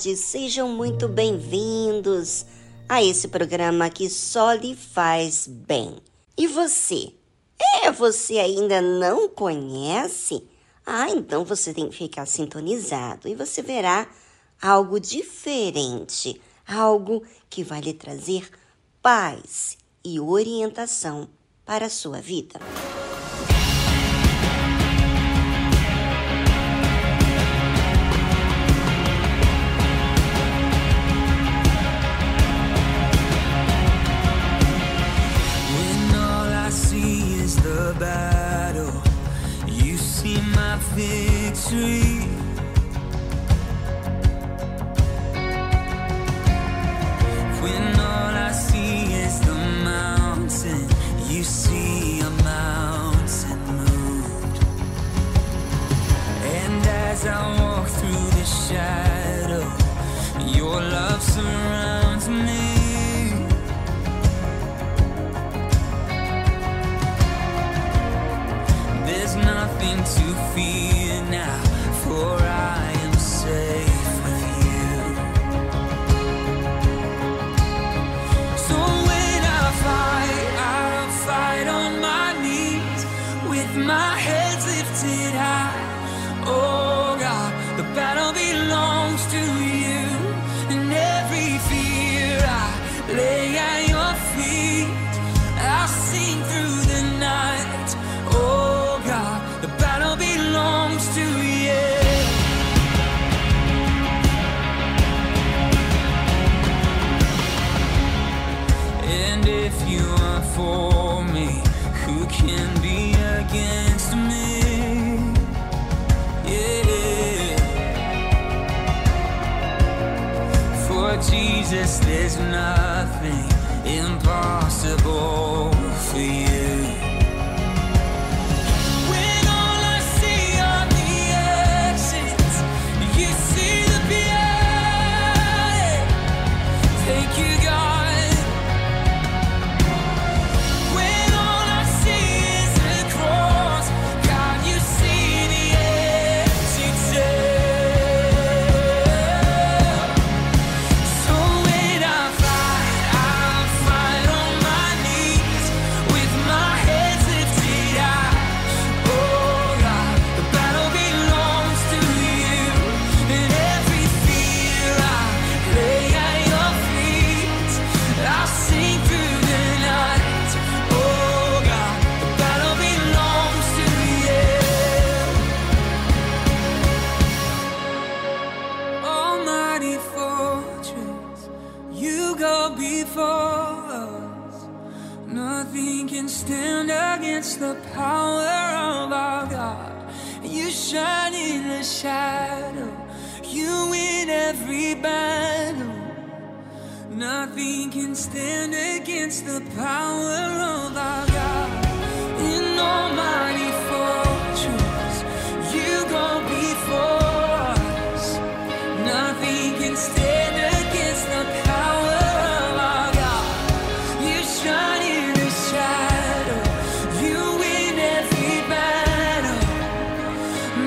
sejam muito bem-vindos a esse programa que só lhe faz bem. E você? É, você ainda não conhece? Ah, então você tem que ficar sintonizado e você verá algo diferente, algo que vai lhe trazer paz e orientação para a sua vida. sweet.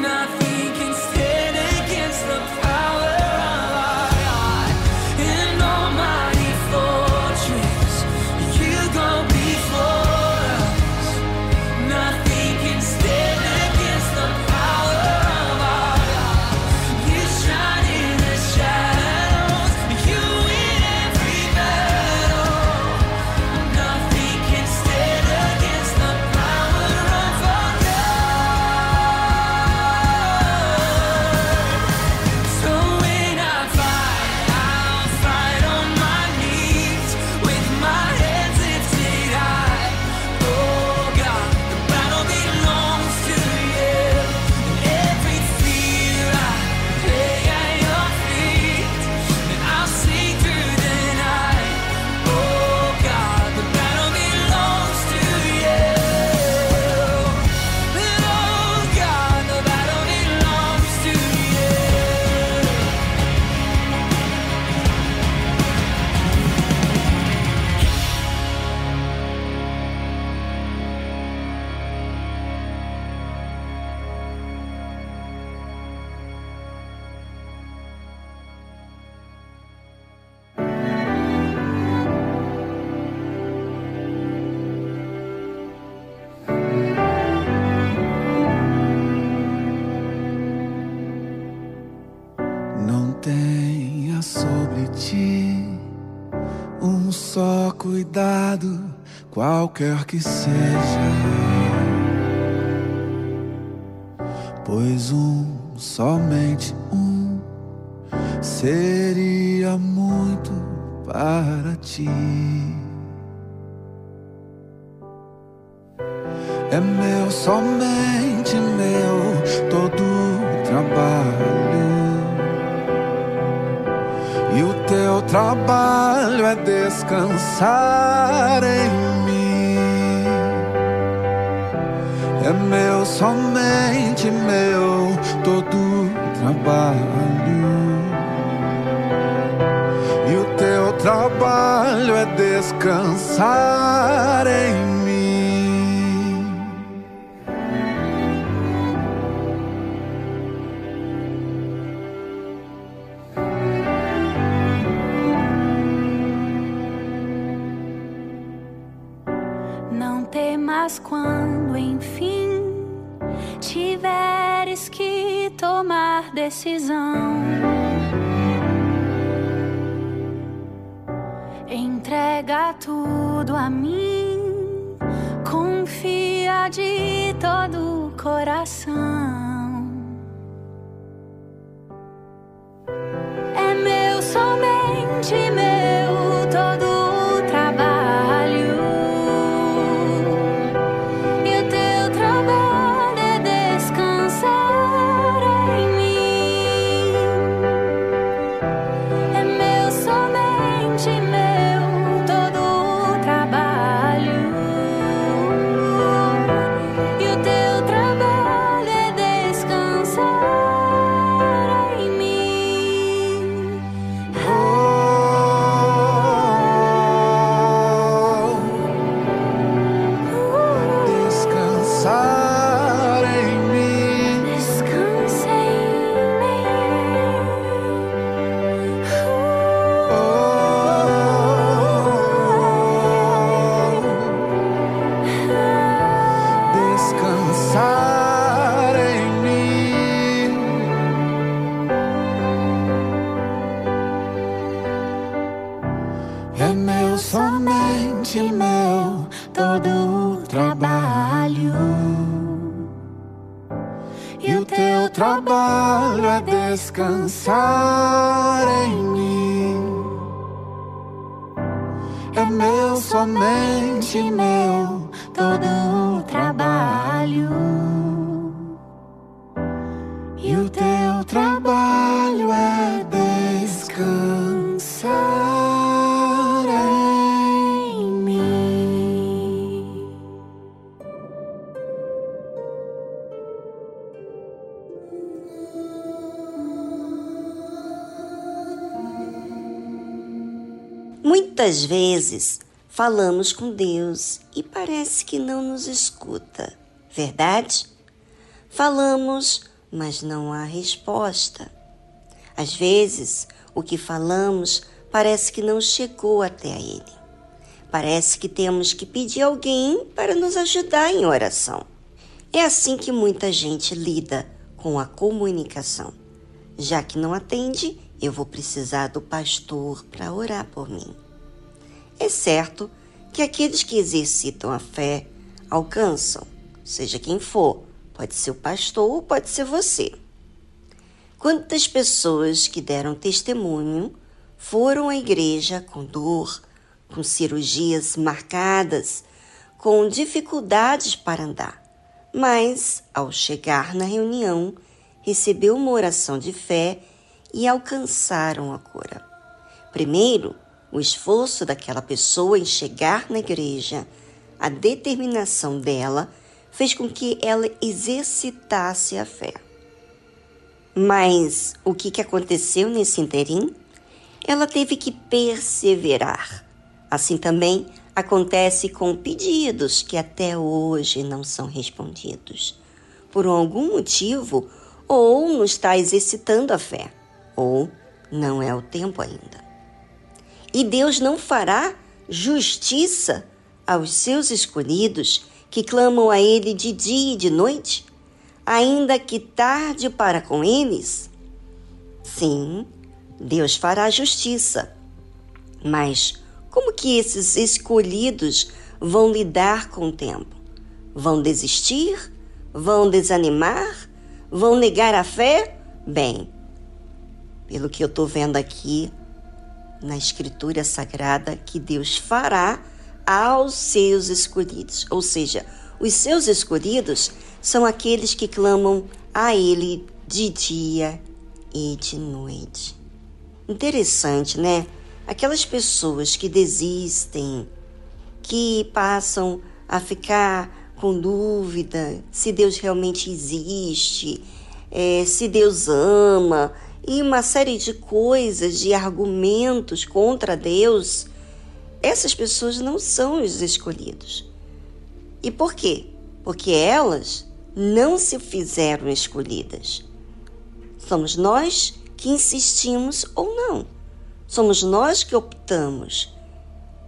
nothing qualquer que seja. Pois um, somente um, seria muito para ti. É meu, somente meu, todo o trabalho. E o teu trabalho é descansar em É meu, somente meu, todo trabalho. E o teu trabalho é descansar em quando decisão. Entrega tudo a mim, confia de todo o coração. É meu, somente meu. Muitas vezes falamos com Deus e parece que não nos escuta, verdade? Falamos, mas não há resposta. Às vezes, o que falamos parece que não chegou até a Ele. Parece que temos que pedir alguém para nos ajudar em oração. É assim que muita gente lida com a comunicação. Já que não atende, eu vou precisar do pastor para orar por mim. É certo que aqueles que exercitam a fé alcançam, seja quem for, pode ser o pastor ou pode ser você. Quantas pessoas que deram testemunho foram à igreja com dor, com cirurgias marcadas, com dificuldades para andar, mas ao chegar na reunião, recebeu uma oração de fé e alcançaram a cura. Primeiro, o esforço daquela pessoa em chegar na igreja, a determinação dela, fez com que ela exercitasse a fé. Mas o que, que aconteceu nesse interim? Ela teve que perseverar. Assim também acontece com pedidos que até hoje não são respondidos. Por algum motivo, ou não está exercitando a fé, ou não é o tempo ainda. E Deus não fará justiça aos seus escolhidos que clamam a Ele de dia e de noite, ainda que tarde para com eles? Sim, Deus fará justiça. Mas como que esses escolhidos vão lidar com o tempo? Vão desistir? Vão desanimar? Vão negar a fé? Bem, pelo que eu estou vendo aqui na Escritura Sagrada, que Deus fará aos seus escolhidos. Ou seja, os seus escolhidos são aqueles que clamam a Ele de dia e de noite. Interessante, né? Aquelas pessoas que desistem, que passam a ficar com dúvida se Deus realmente existe, é, se Deus ama, e uma série de coisas, de argumentos contra Deus, essas pessoas não são os escolhidos. E por quê? Porque elas não se fizeram escolhidas. Somos nós que insistimos ou não. Somos nós que optamos.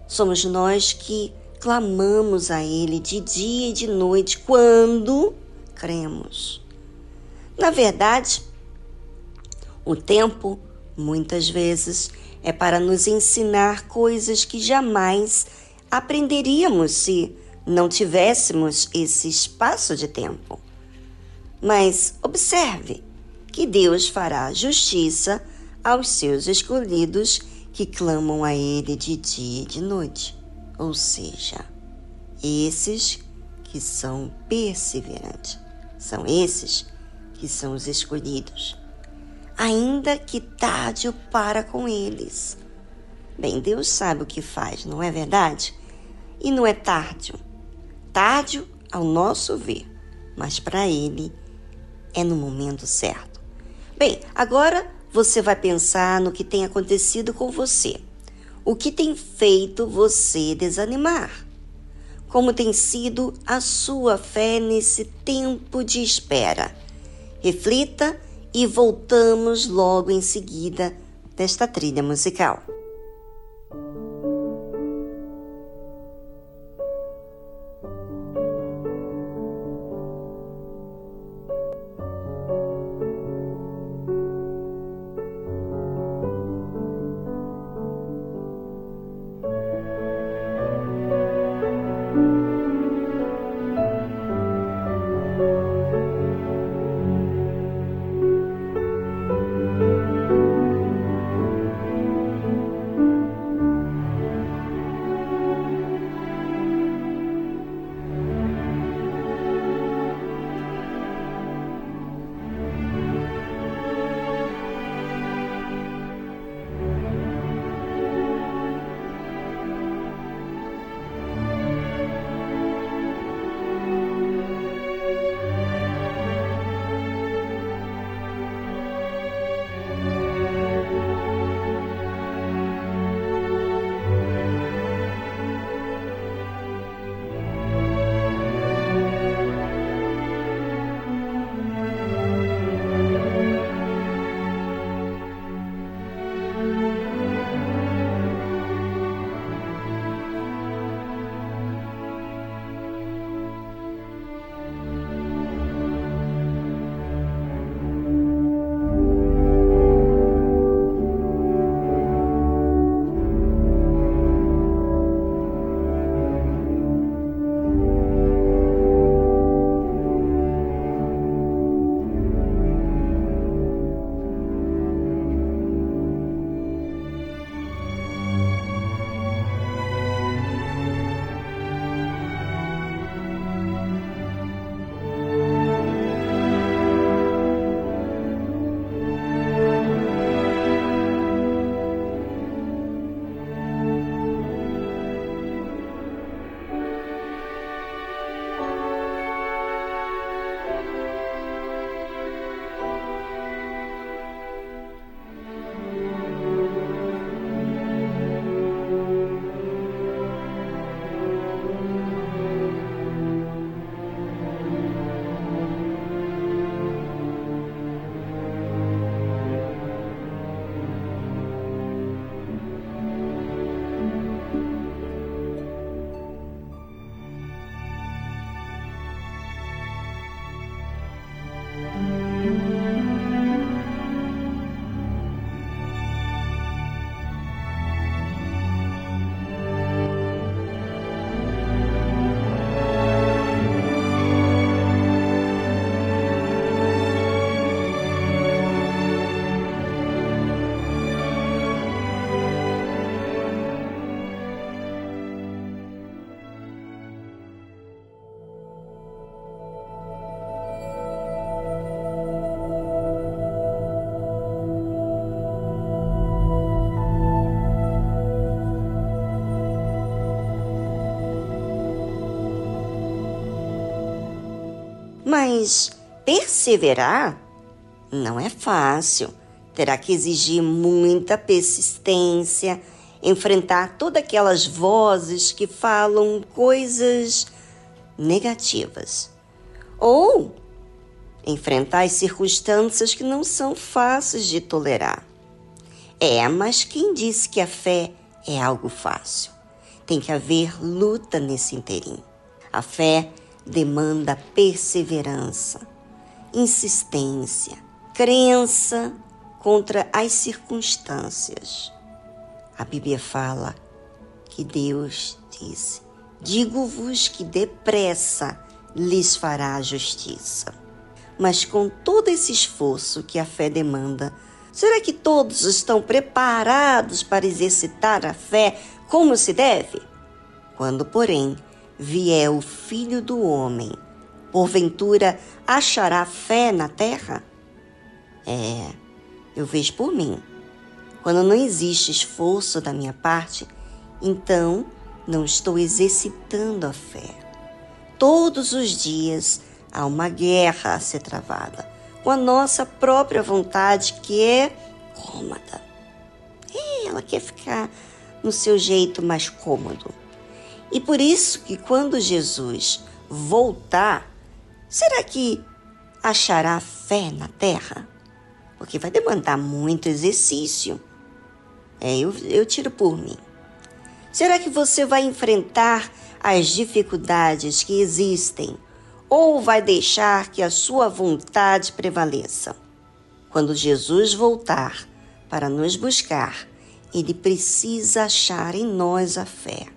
Somos nós que clamamos a Ele de dia e de noite quando cremos. Na verdade, o tempo, muitas vezes, é para nos ensinar coisas que jamais aprenderíamos se não tivéssemos esse espaço de tempo. Mas observe que Deus fará justiça aos seus escolhidos que clamam a Ele de dia e de noite, ou seja, esses que são perseverantes. São esses que são os escolhidos, ainda que tarde para com eles. Bem, Deus sabe o que faz, não é verdade? E não é tarde. Tarde ao nosso ver, mas para Ele é no momento certo. Bem, agora você vai pensar no que tem acontecido com você. O que tem feito você desanimar? Como tem sido a sua fé nesse tempo de espera? Reflita e voltamos logo em seguida desta trilha musical. Mas perseverar não é fácil. Terá que exigir muita persistência, enfrentar todas aquelas vozes que falam coisas negativas. Ou enfrentar as circunstâncias que não são fáceis de tolerar. É, mas quem disse que a fé é algo fácil? Tem que haver luta nesse interim. A fé demanda perseverança, insistência, crença contra as circunstâncias. A Bíblia fala que Deus disse: Digo-vos que depressa lhes fará a justiça. Mas com todo esse esforço que a fé demanda, será que todos estão preparados para exercitar a fé como se deve? Quando, porém, vier o Filho do Homem, porventura achará fé na terra? É, eu vejo por mim. Quando não existe esforço da minha parte, então não estou exercitando a fé. Todos os dias há uma guerra a ser travada com a nossa própria vontade, que é cômoda. E ela quer ficar no seu jeito mais cômodo. E por isso que quando Jesus voltar, será que achará fé na terra? Porque vai demandar muito exercício. É, eu, eu tiro por mim. Será que você vai enfrentar as dificuldades que existem ou vai deixar que a sua vontade prevaleça? Quando Jesus voltar para nos buscar, ele precisa achar em nós a fé.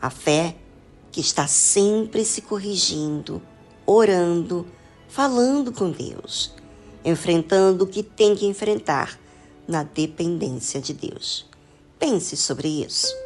A fé que está sempre se corrigindo, orando, falando com Deus, enfrentando o que tem que enfrentar na dependência de Deus. Pense sobre isso.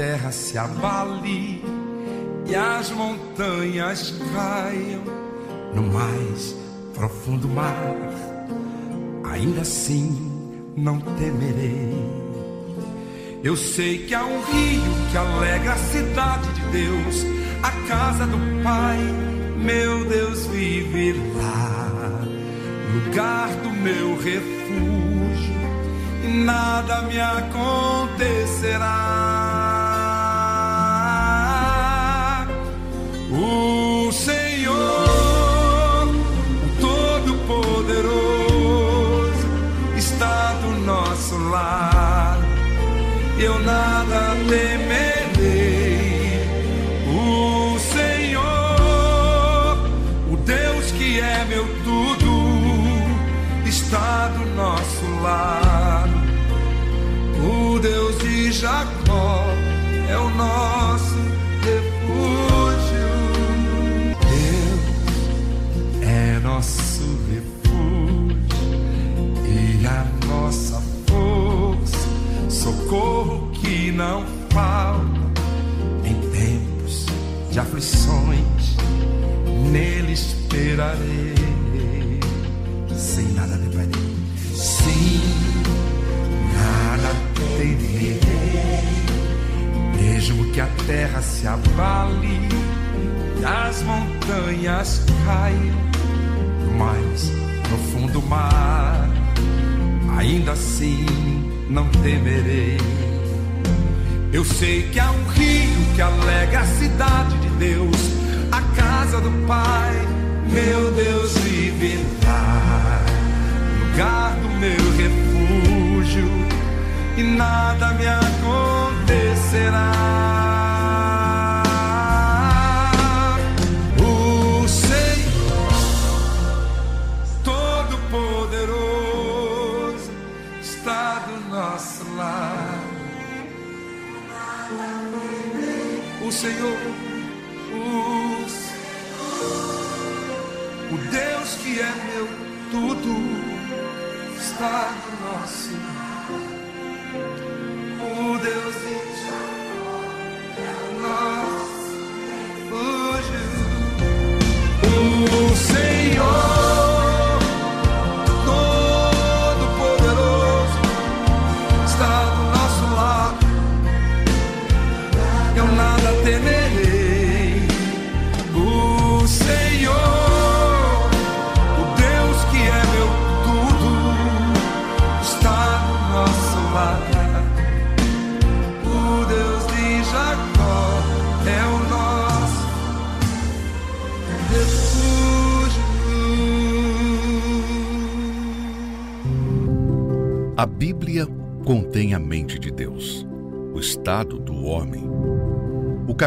terra se abale e as montanhas caiam no mais profundo mar, ainda assim não temerei. Eu sei que há um rio que alegra a cidade de Deus, a casa do Pai, meu Deus vive lá, lugar do meu refúgio, e nada me acontecerá.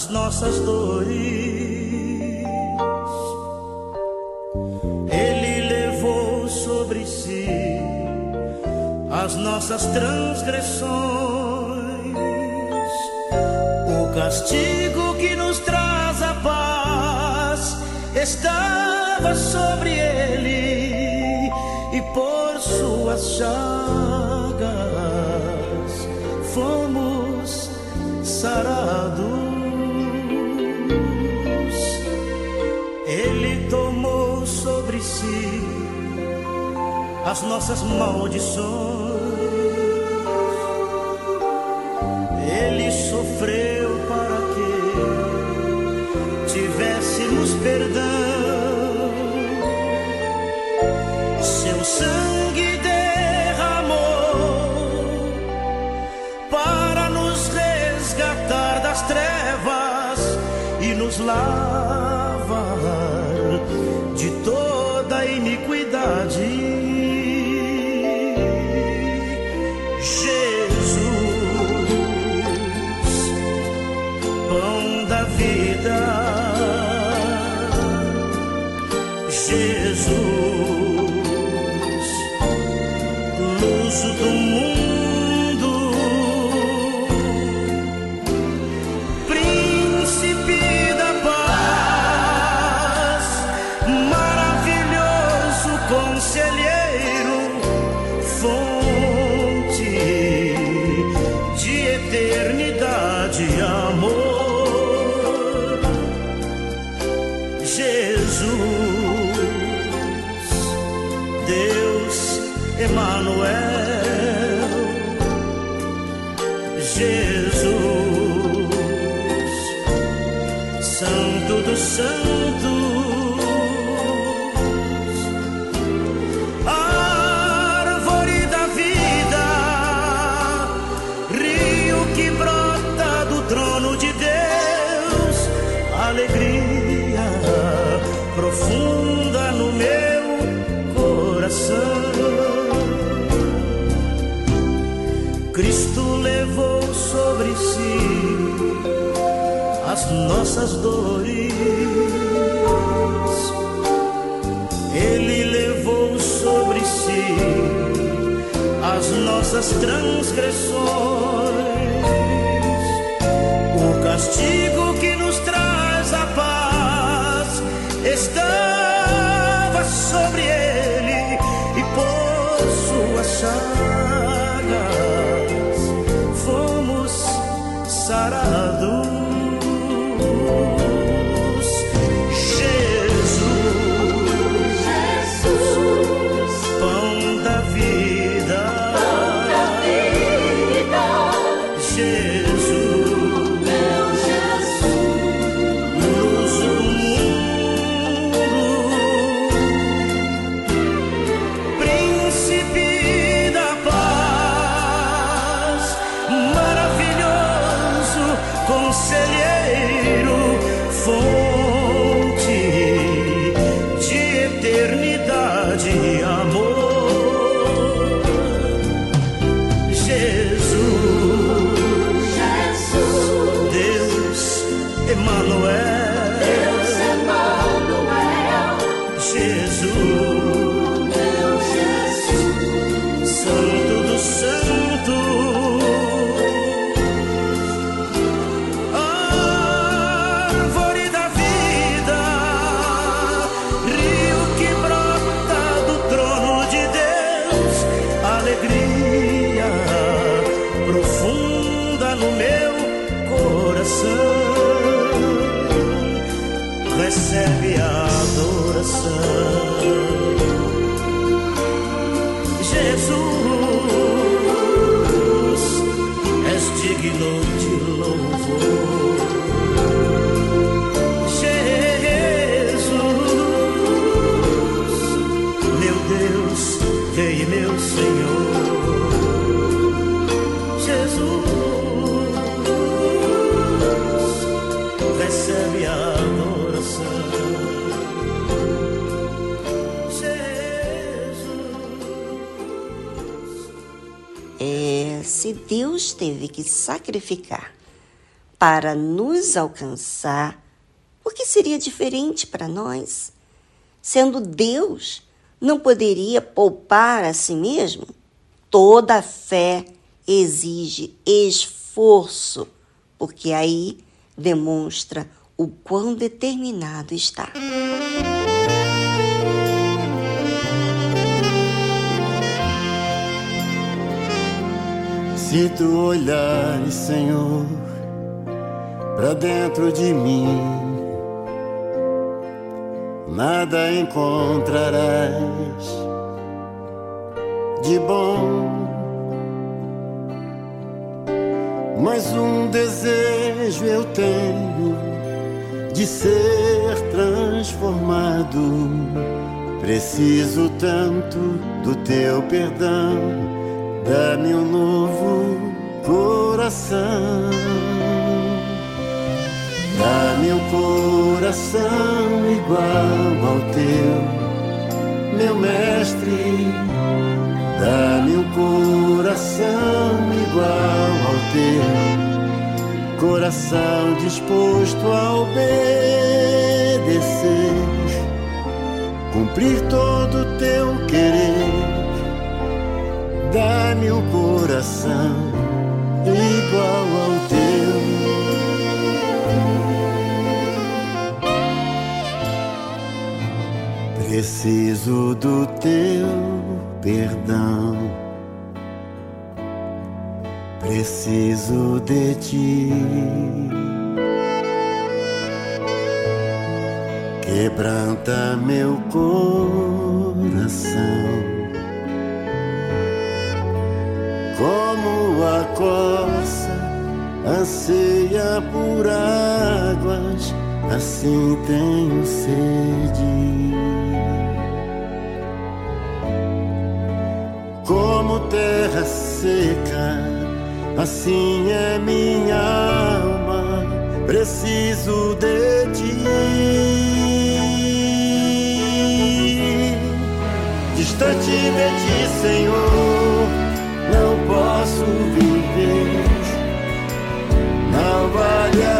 As nossas dores. Nossas dores. Ele levou sobre si as nossas transgressões. O castigo Se Deus teve que sacrificar para nos alcançar, o que seria diferente para nós? Sendo Deus, não poderia poupar a si mesmo? Toda fé exige esforço, porque aí demonstra o quão determinado está. Se tu olhares, Senhor, para dentro de mim, nada encontrarás de bom, mas um desejo eu tenho de ser transformado. Preciso tanto do teu perdão, dá-me um novo coração. Dá-me um coração igual ao teu, meu mestre. Dá-me um coração igual ao teu, coração disposto a obedecer, cumprir todo o teu querer. Dá-me o coração igual ao teu. Preciso do teu perdão. Preciso de ti. Quebranta meu coração. Anseia por águas, assim tenho sede. Como terra seca, assim é minha alma, preciso de ti. Distante de ti, Senhor, não posso viver. Não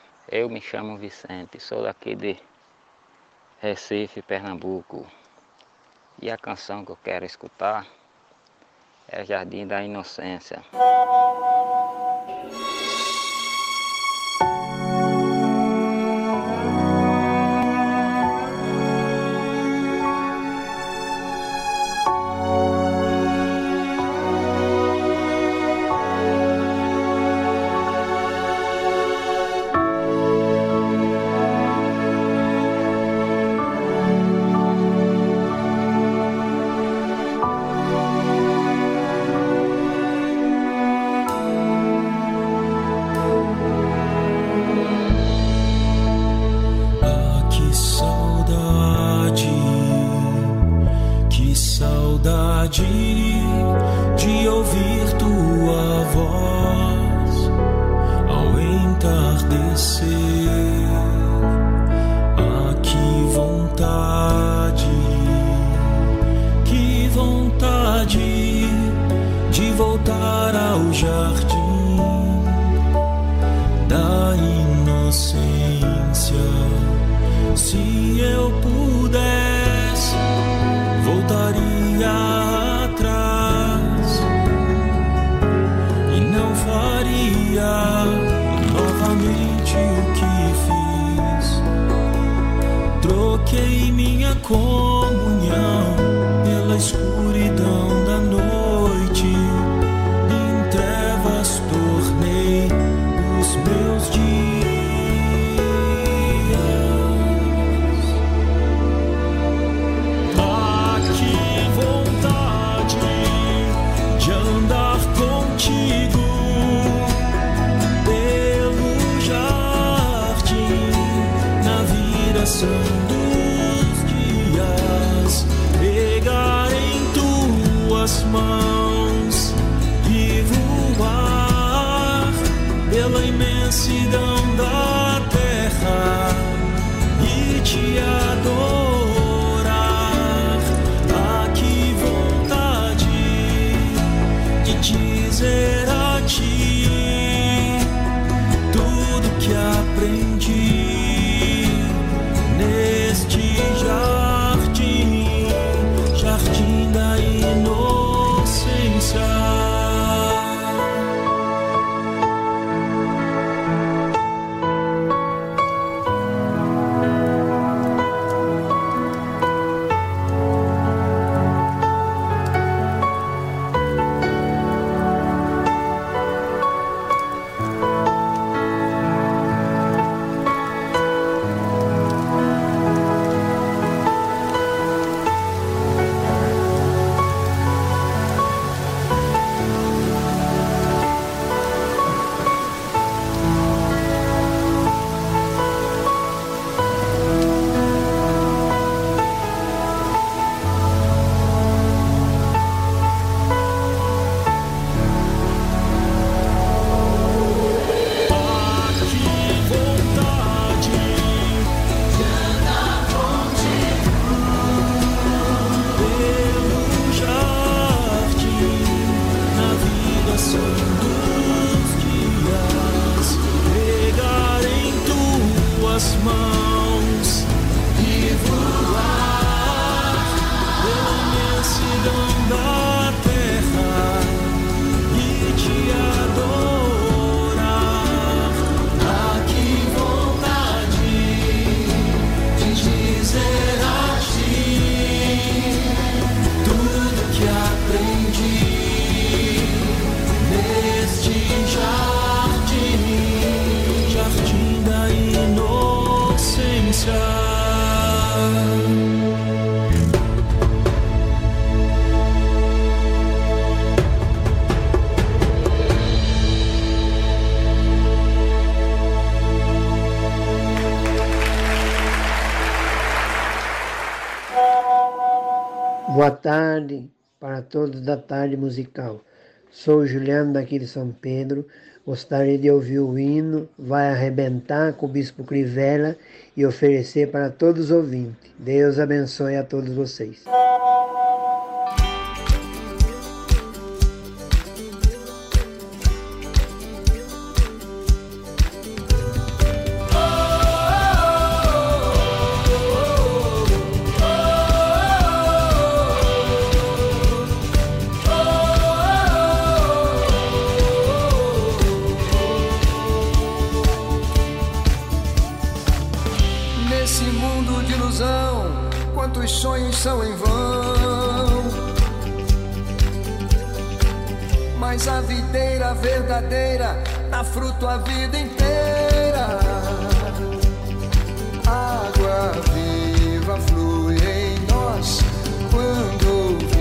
eu me chamo Vicente, sou daqui de Recife, Pernambuco. E a canção que eu quero escutar é Jardim da Inocência. Saudade de ouvir tua voz ao entardecer. Ah, que vontade, que vontade de voltar ao jardim da inocência. Se eu Boa tarde para todos da tarde musical. Sou Juliano daqui de São Pedro. Gostaria de ouvir o hino Vai Arrebentar com o Bispo Crivella e oferecer para todos os ouvintes. Deus abençoe a todos vocês. verdadeira dá fruto a vida inteira. Água viva flui em nós quando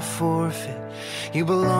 Forfeit. You belong.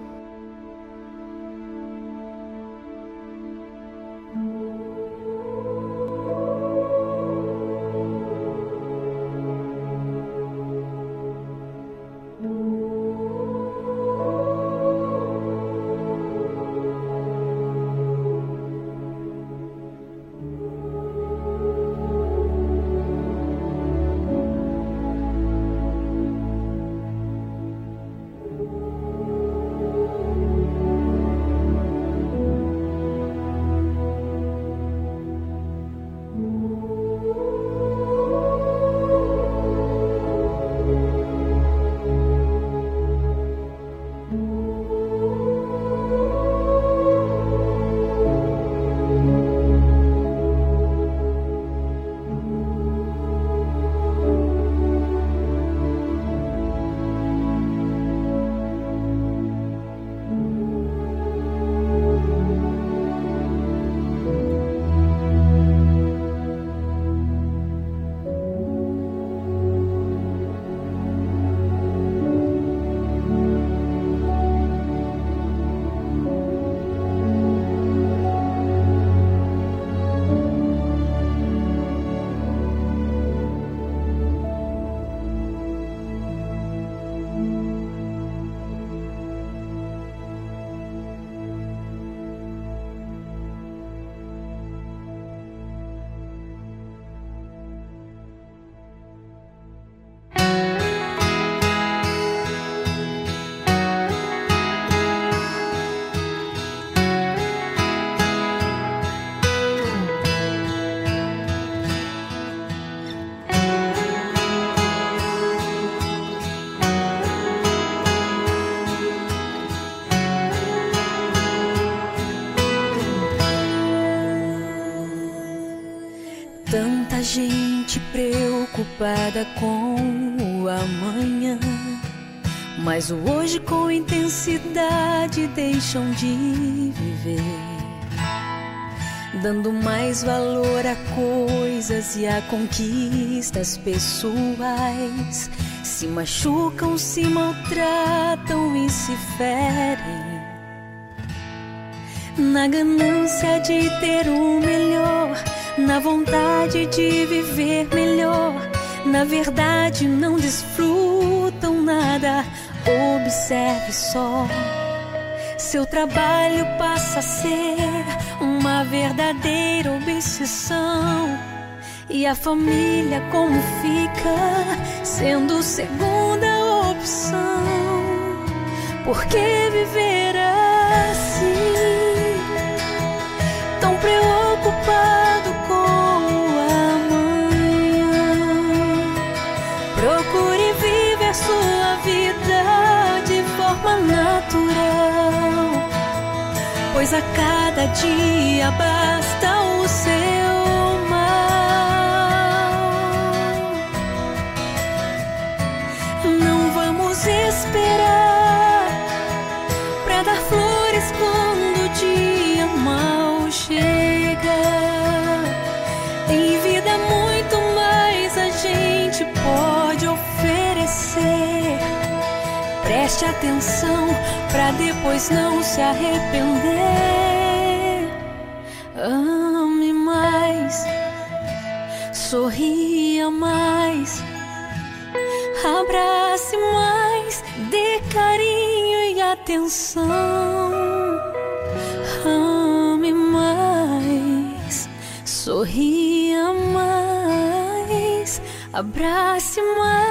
Dando mais valor a coisas e a conquistas pessoais. Se machucam, se maltratam e se ferem. Na ganância de ter o melhor, na vontade de viver melhor. Na verdade, não desfrutam nada. Observe só. Seu trabalho passa a ser uma verdadeira obsessão. E a família como fica sendo segunda opção? Por que viver assim? Pois a cada dia basta o seu mal. Não vamos esperar pra dar flores quando o dia mal chega. Em vida, muito mais a gente pode oferecer. Preste atenção depois não se arrepender. Ame mais, sorria mais, abrace mais, dê carinho e atenção. Ame mais, sorria mais, abrace mais.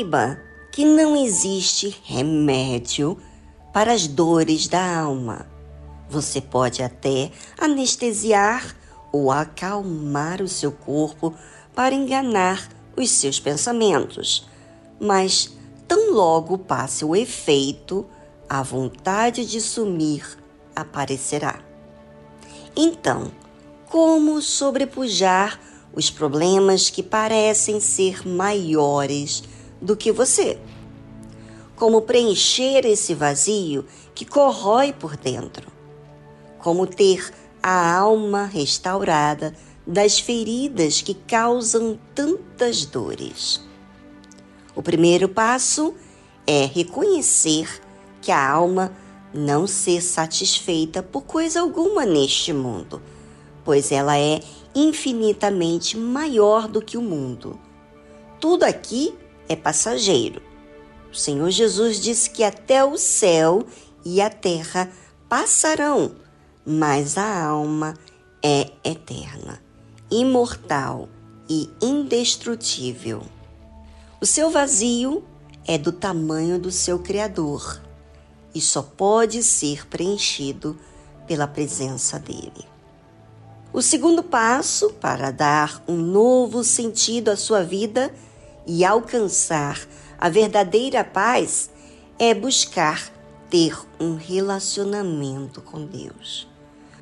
Saiba que não existe remédio para as dores da alma. Você pode até anestesiar ou acalmar o seu corpo para enganar os seus pensamentos, mas tão logo passe o efeito, a vontade de sumir aparecerá. Então, como sobrepujar os problemas que parecem ser maiores do que você? Como preencher esse vazio que corrói por dentro? Como ter a alma restaurada das feridas que causam tantas dores? O primeiro passo é reconhecer que a alma não ser satisfeita por coisa alguma neste mundo, pois ela é infinitamente maior do que o mundo. Tudo aqui é passageiro. O Senhor Jesus disse que até o céu e a terra passarão, mas a alma é eterna, imortal e indestrutível. O seu vazio é do tamanho do seu Criador e só pode ser preenchido pela presença dele. O segundo passo para dar um novo sentido à sua vida e alcançar a verdadeira paz é buscar ter um relacionamento com Deus.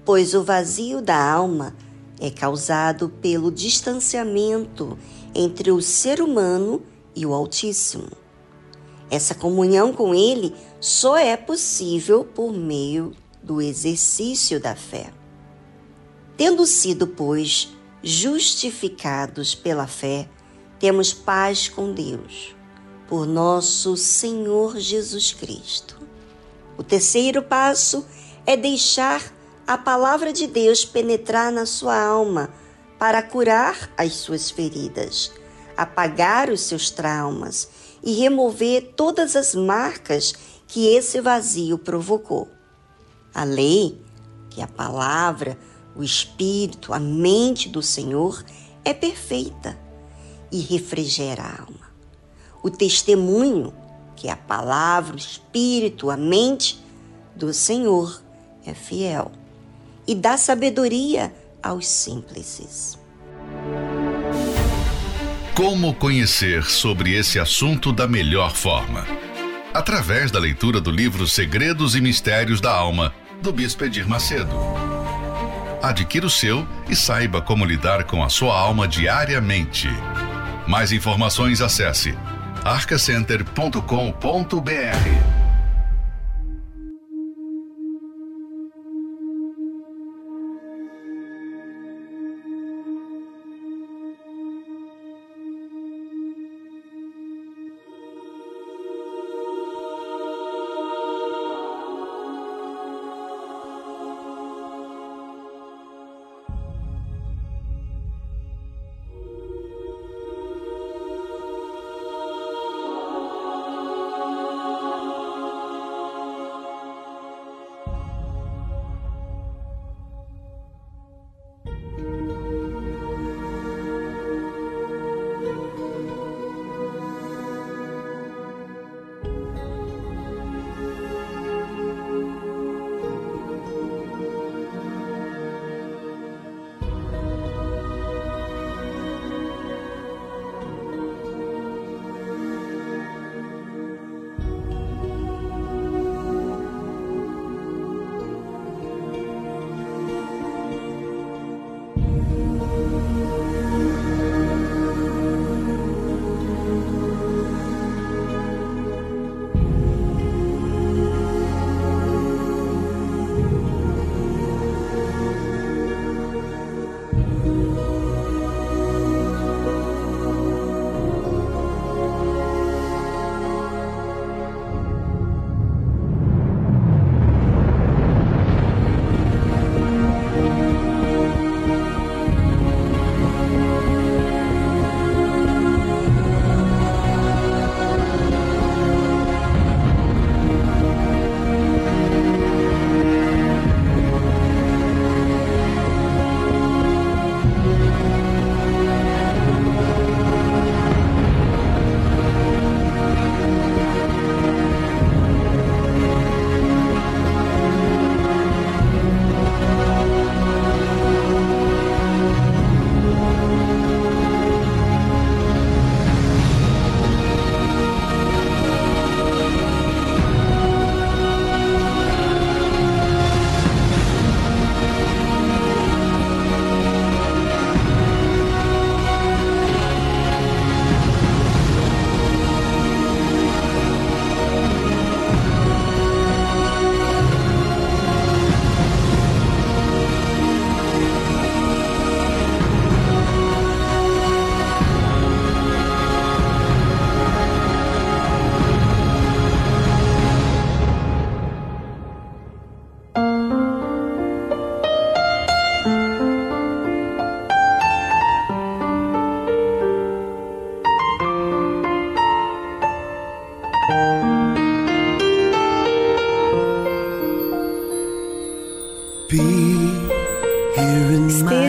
Pois o vazio da alma é causado pelo distanciamento entre o ser humano e o Altíssimo. Essa comunhão com Ele só é possível por meio do exercício da fé. Tendo sido, pois, justificados pela fé, temos paz com Deus, por nosso Senhor Jesus Cristo. O terceiro passo é deixar a palavra de Deus penetrar na sua alma para curar as suas feridas, apagar os seus traumas e remover todas as marcas que esse vazio provocou. A lei, que é a palavra, o espírito, a mente do Senhor é perfeita e refrigera a alma. O testemunho, que é a palavra, o espírito, a mente do Senhor, é fiel e dá sabedoria aos simples. Como conhecer sobre esse assunto da melhor forma? Através da leitura do livro Segredos e Mistérios da Alma, do Bispo Edir Macedo. Adquira o seu e saiba como lidar com a sua alma diariamente. Mais informações acesse arcacenter.com.br.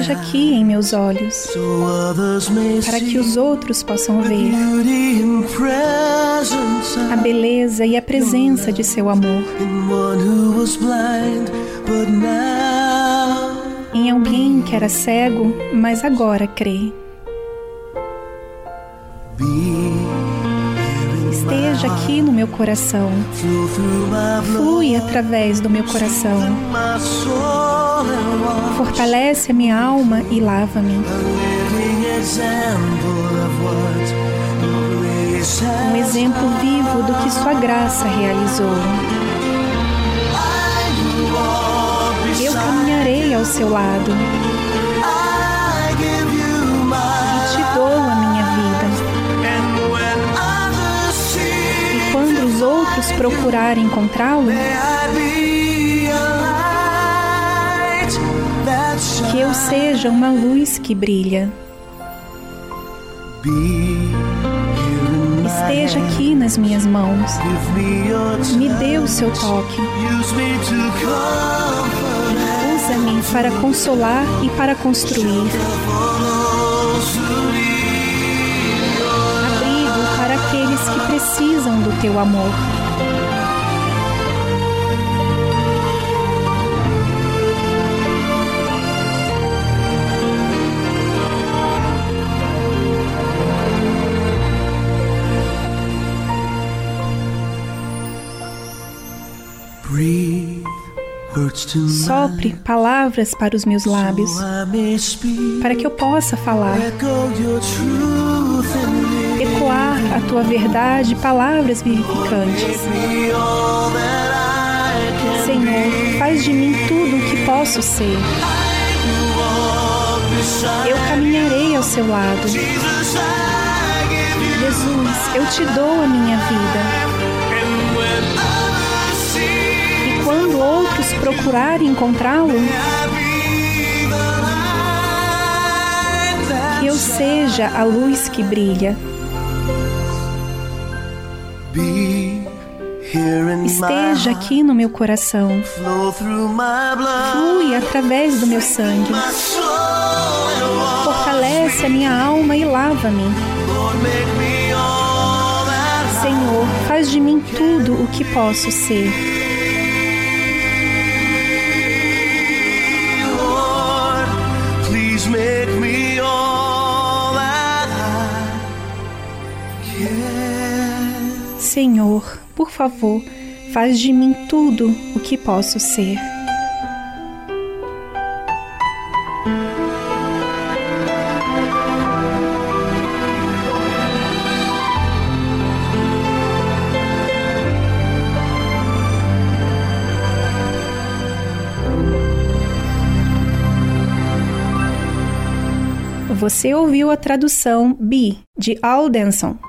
esteja aqui em meus olhos, para que os outros possam ver a beleza e a presença de seu amor. em alguém que era cego, mas agora crê. Esteja aqui no meu coração, flui através do meu coração, fortalece a minha alma e lava-me. Um exemplo vivo do que Sua graça realizou. Eu caminharei ao seu lado e te dou a minha vida. E quando os outros procurarem encontrá-lo, eu seja uma luz que brilha. Esteja aqui nas minhas mãos. Me dê o seu toque. Usa-me para consolar e para construir. Abrigo para aqueles que precisam do teu amor. Sopre palavras para os meus lábios, para que eu possa falar. Ecoar a tua verdade, palavras vivificantes. Senhor, faz de mim tudo o que posso ser. Eu caminharei ao seu lado. Jesus, eu te dou a minha vida. Outros procurarem encontrá-lo, que eu seja a luz que brilha. Esteja aqui no meu coração, flui através do meu sangue, fortalece a minha alma e lava-me. Senhor, faz de mim tudo o que posso ser. Senhor, por favor, faz de mim tudo o que posso ser. Você ouviu a tradução Be, de Aldenson.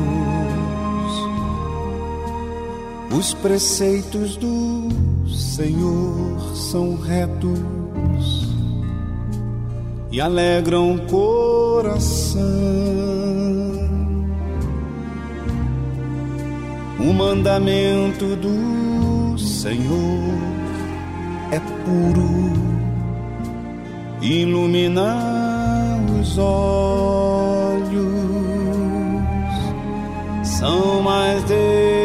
Os preceitos do Senhor são retos e alegram o coração. O mandamento do Senhor é puro, ilumina os olhos, são mais desejáveis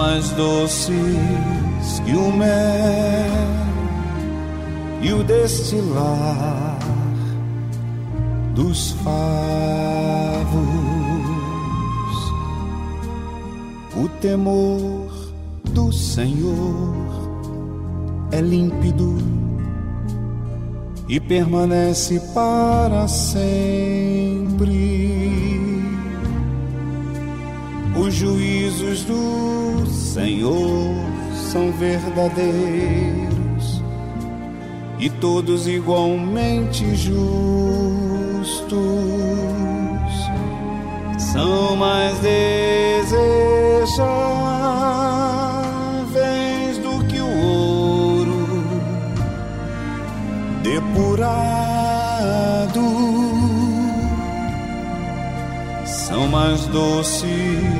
mais doces que o mel e o destilar dos favos. O temor do Senhor é límpido e permanece para sempre. Os juízos do Senhor são verdadeiros e todos igualmente justos. São mais desejáveis do que o ouro depurado. São mais doces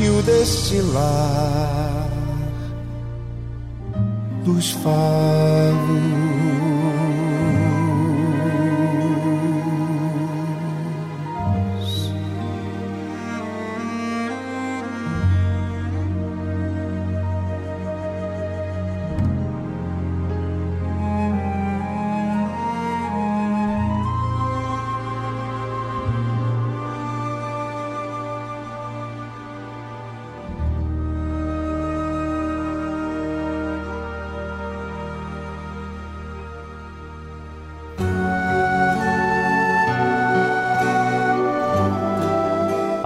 e o destilar dos favos.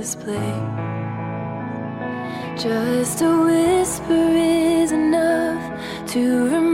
display. Just a whisper is enough to remember.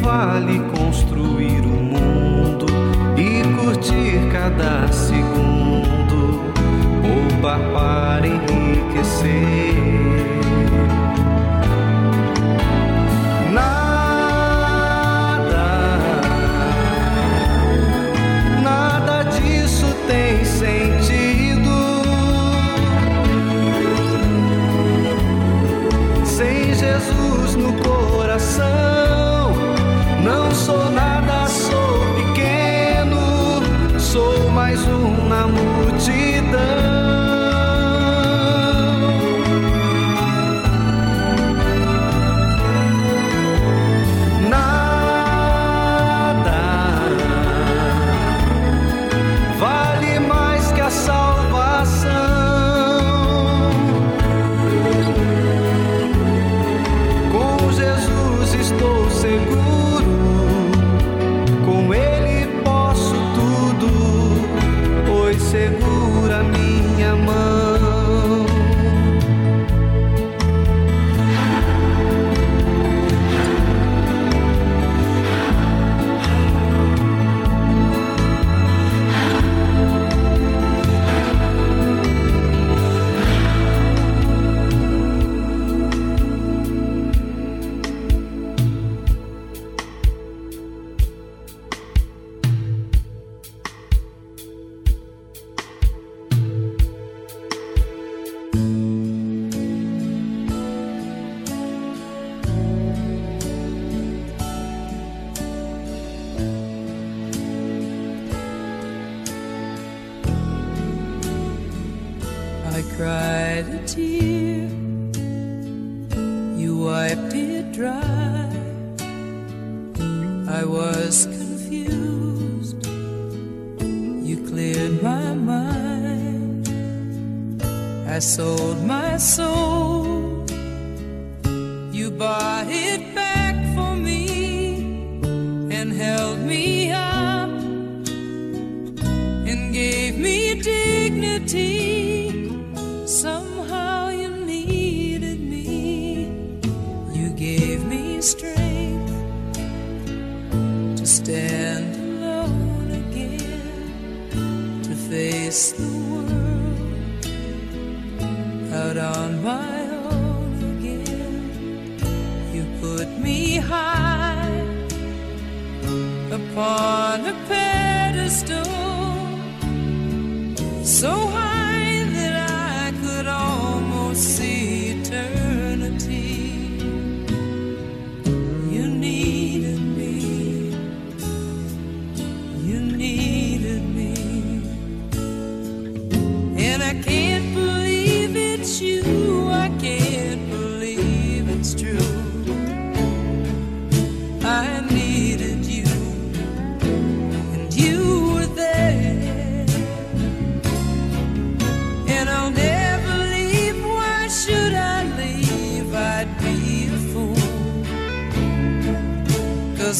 vale construir o mundo e curtir cada segundo, roubar para enriquecer. Nada, nada disso tem sentido sem Jesus no coração.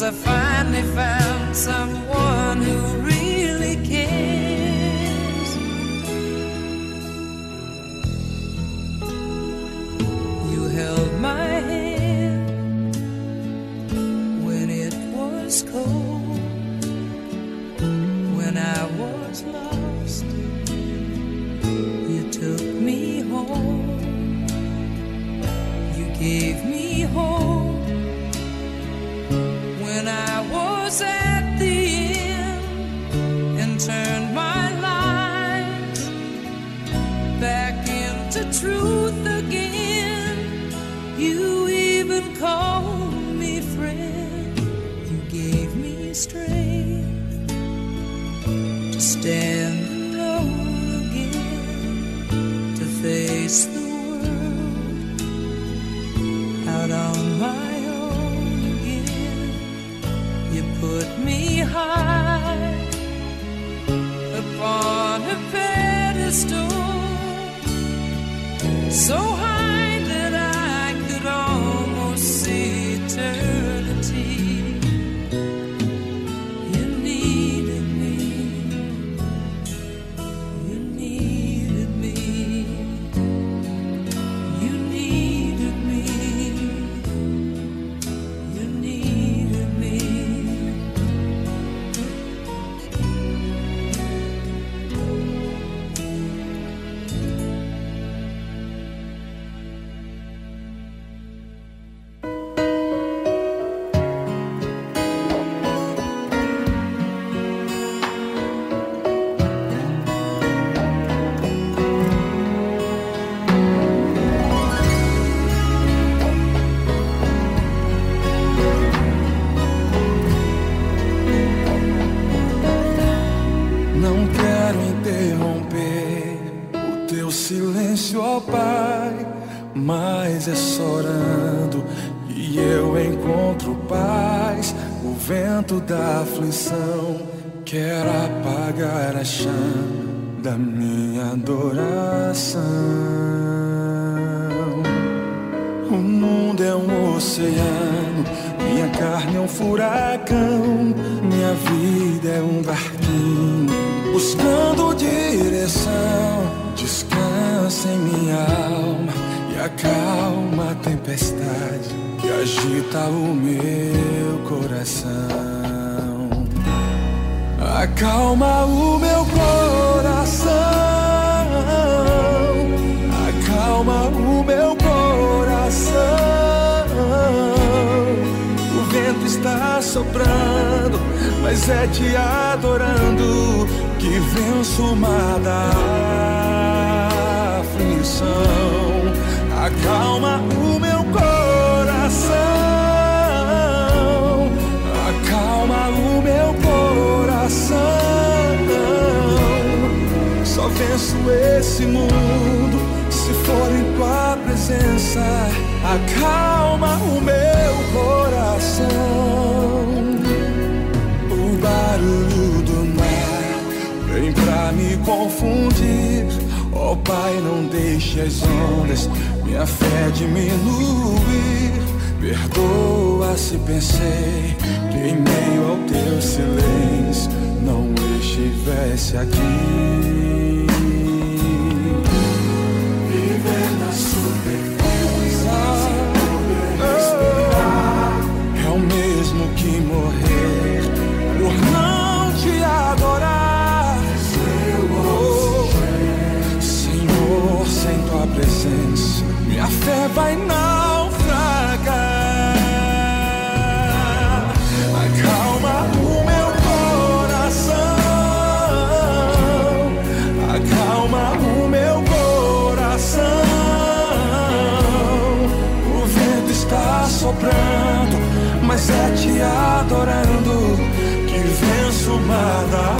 I finally found someone who oceano, minha carne é um furacão, minha vida é um barquinho buscando direção. Descansa em minha alma e acalma a tempestade que agita o meu coração. Acalma o meu coração. Mas é te adorando que venço o mar da aflição. Acalma o meu coração. Acalma o meu coração. Só venço esse mundo se for em tua presença. Acalma o meu confundir. Ó Pai, não deixe as ondas minha fé diminuir. Perdoa se pensei que em meio ao teu silêncio não estivesse aqui. Vai naufragar. Acalma o meu coração. Acalma o meu coração. O vento está soprando, mas é te adorando que venço o mar da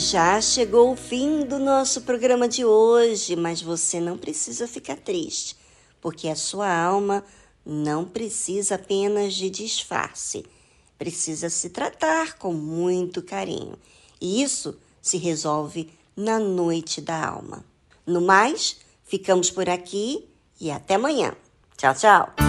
Já chegou o fim do nosso programa de hoje, mas você não precisa ficar triste, porque a sua alma não precisa apenas de disfarce, precisa se tratar com muito carinho. E isso se resolve na noite da alma. No mais, ficamos por aqui e até amanhã. Tchau, tchau.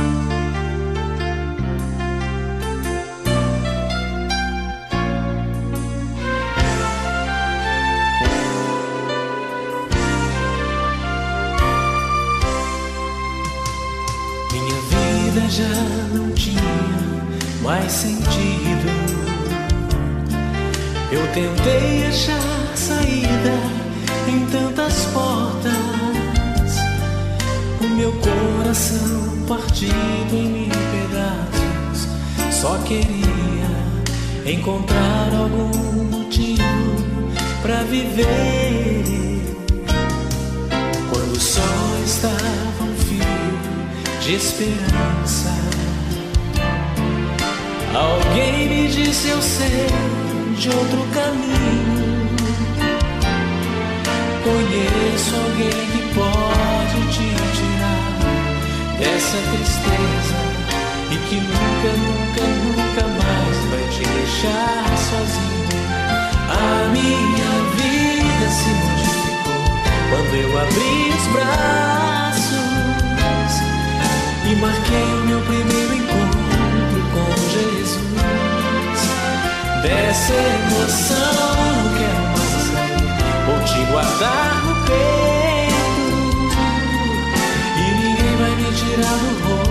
Já não tinha mais sentido. Eu tentei achar saída em tantas portas. O meu coração partido em mil pedaços. Só queria encontrar algum motivo para viver. Quando o sol de esperança. Alguém me disse eu sei de outro caminho. Conheço alguém que pode te tirar dessa tristeza e que nunca, nunca, nunca mais vai te deixar sozinho. A minha vida se modificou quando eu abri os braços marquei o meu primeiro encontro com Jesus. Dessa emoção não quero mais sair, vou te guardar no peito e ninguém vai me tirar do rosto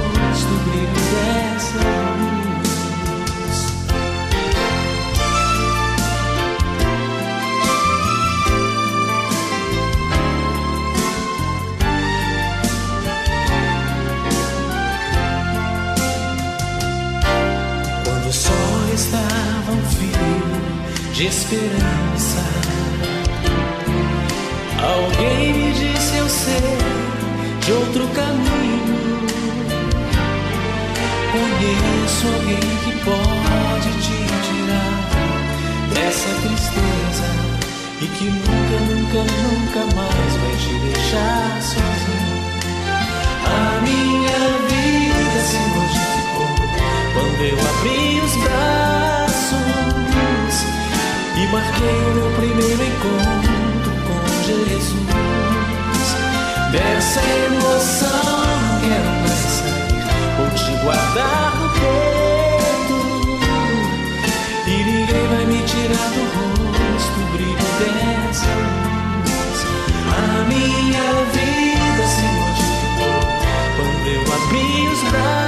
de esperança. Alguém me disse eu sei de outro caminho. Conheço alguém que pode te tirar dessa tristeza e que nunca, nunca, nunca mais vai te deixar sozinho. A minha vida se modificou quando eu abri os braços marquei meu primeiro encontro com Jesus. Dessa emoção quero nascer, vou te guardar no peito. E ninguém vai me tirar do rosto o brilho dessa luz. A minha vida se multiplicou quando eu abri os braços.